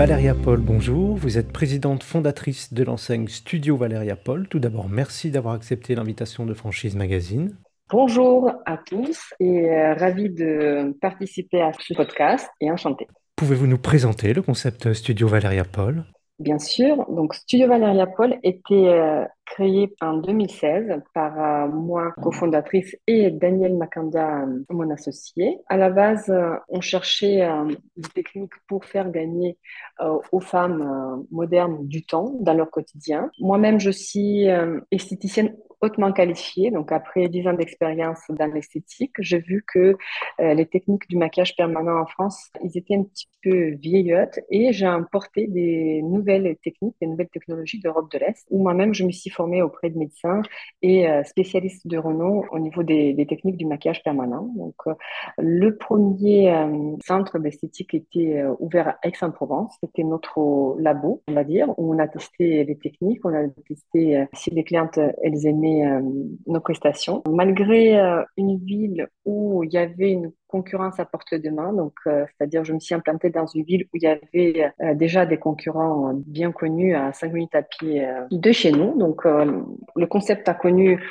Valéria Paul, bonjour. Vous êtes présidente fondatrice de l'enseigne Studio Valéria Paul. Tout d'abord, merci d'avoir accepté l'invitation de Franchise Magazine. Bonjour à tous et euh, ravi de participer à ce podcast et enchanté. Pouvez-vous nous présenter le concept Studio Valéria Paul? Bien sûr. Donc, Studio Valéria Paul était euh, créé en 2016 par euh, moi, cofondatrice, et Daniel Makanda, euh, mon associé. À la base, on cherchait des techniques pour faire gagner aux femmes modernes du temps dans leur quotidien. Moi-même, je suis esthéticienne hautement qualifiée. Donc, après 10 ans d'expérience dans l'esthétique, j'ai vu que euh, les techniques du maquillage permanent en France, ils étaient un petit peu vieillottes et j'ai importé des nouvelles techniques, des nouvelles technologies d'Europe de l'Est où moi-même, je me suis formée auprès de médecins et euh, spécialistes de renom au niveau des, techniques du maquillage permanent. Donc, euh, le premier centre d'esthétique était ouvert à Aix-en-Provence. C'était notre labo, on va dire, où on a testé les techniques, on a testé si les clientes, elles aimaient euh, nos prestations. Malgré euh, une ville où il y avait une concurrence à porte de main. Donc, euh, c'est-à-dire, je me suis implantée dans une ville où il y avait euh, déjà des concurrents bien connus à 5 minutes à pied euh, de chez nous. Donc, le concept a connu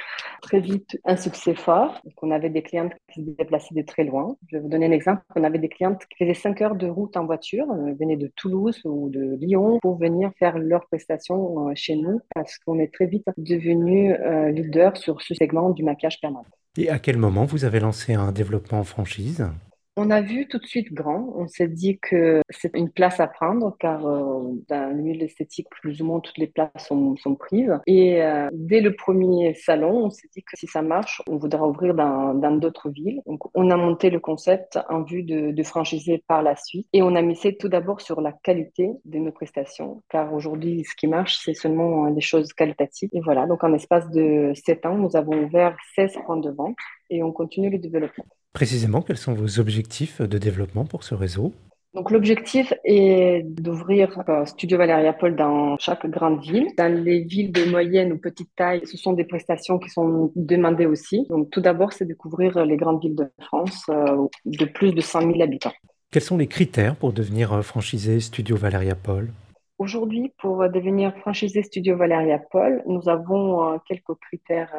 très vite un succès fort. On avait des clientes qui se déplaçaient de très loin. Je vais vous donner un exemple. On avait des clientes qui faisaient 5 heures de route en voiture, venaient de Toulouse ou de Lyon pour venir faire leurs prestations chez nous parce qu'on est très vite devenu leader sur ce segment du maquillage permanent. Et à quel moment vous avez lancé un développement en franchise? On a vu tout de suite grand. On s'est dit que c'est une place à prendre car euh, dans le milieu esthétique, plus ou moins toutes les places sont, prises. Et euh, dès le premier salon, on s'est dit que si ça marche, on voudra ouvrir dans d'autres villes. Donc, on a monté le concept en vue de, franchiser par la suite. Et on a misé tout d'abord sur la qualité de nos prestations car aujourd'hui, ce qui marche, c'est seulement des choses qualitatives. Et voilà, donc en espace de 7 ans, nous avons ouvert 16 points de vente et on continue le développement. Précisément, quels sont vos objectifs de développement pour ce réseau? Donc l'objectif est d'ouvrir euh, Studio Valéria Paul dans chaque grande ville. Dans les villes de moyenne ou petite taille, ce sont des prestations qui sont demandées aussi. Donc tout d'abord, c'est de couvrir les grandes villes de France euh, de plus de 100 000 habitants. Quels sont les critères pour devenir euh, franchisé Studio Valéria Paul? Aujourd'hui, pour devenir franchisé Studio Valéria Paul, nous avons quelques critères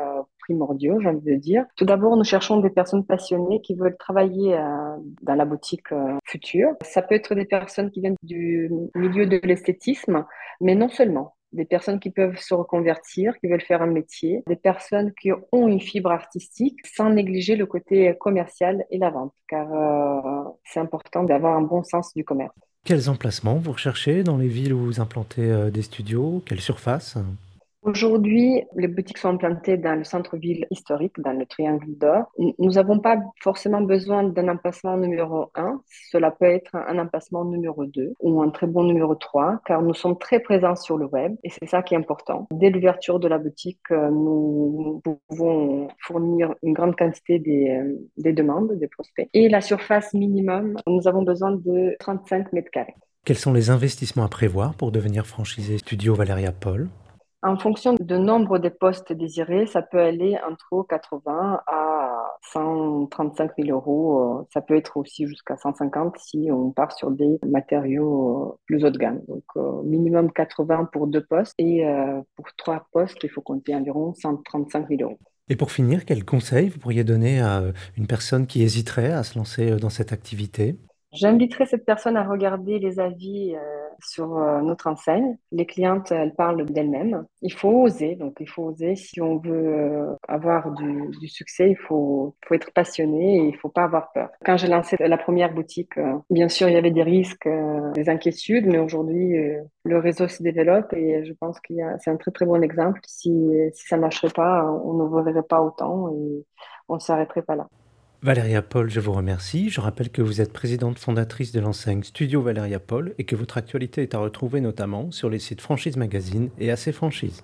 primordiaux, j'ai envie de dire. Tout d'abord, nous cherchons des personnes passionnées qui veulent travailler euh, dans la boutique euh, future. Ça peut être des personnes qui viennent du milieu de l'esthétisme, mais non seulement des personnes qui peuvent se reconvertir, qui veulent faire un métier, des personnes qui ont une fibre artistique sans négliger le côté commercial et la vente, car euh, c'est important d'avoir un bon sens du commerce. Quels emplacements vous recherchez dans les villes où vous implantez des studios? Quelle surface? Aujourd'hui, les boutiques sont implantées dans le centre-ville historique, dans le Triangle d'Or. Nous n'avons pas forcément besoin d'un emplacement numéro 1. Cela peut être un emplacement numéro 2 ou un très bon numéro 3, car nous sommes très présents sur le web et c'est ça qui est important. Dès l'ouverture de la boutique, euh, nous pouvons fournir une grande quantité des, euh, des demandes, des prospects. Et la surface minimum, nous avons besoin de 35 mètres carrés. Quels sont les investissements à prévoir pour devenir franchisé Studio Valéria Paul? En fonction du nombre de postes désirés, ça peut aller entre 80 à 135 000 euros. Ça peut être aussi jusqu'à 150 si on part sur des matériaux plus haut de gamme. Donc, euh, minimum 80 pour deux postes et euh, pour trois postes, il faut compter environ 135 000 euros. Et pour finir, quel conseil vous pourriez donner à une personne qui hésiterait à se lancer dans cette activité? J'inviterai cette personne à regarder les avis euh, sur euh, notre enseigne. Les clientes, elles parlent d'elles-mêmes. Il faut oser, donc il faut oser. Si on veut euh, avoir du, du succès, il faut, faut, être passionné et il faut pas avoir peur. Quand j'ai lancé la première boutique, bien sûr, il y avait des risques, des inquiétudes, mais aujourd'hui, le réseau se développe et je pense y a, c'est un très très bon exemple. Si, si ça marcherait pas, on ne verrait pas autant et on ne s'arrêterait pas là. Valéria Paul, je vous remercie. Je rappelle que vous êtes présidente fondatrice de l'enseigne Studio Valéria Paul et que votre actualité est à retrouver notamment sur les sites Franchise Magazine et AC Franchise.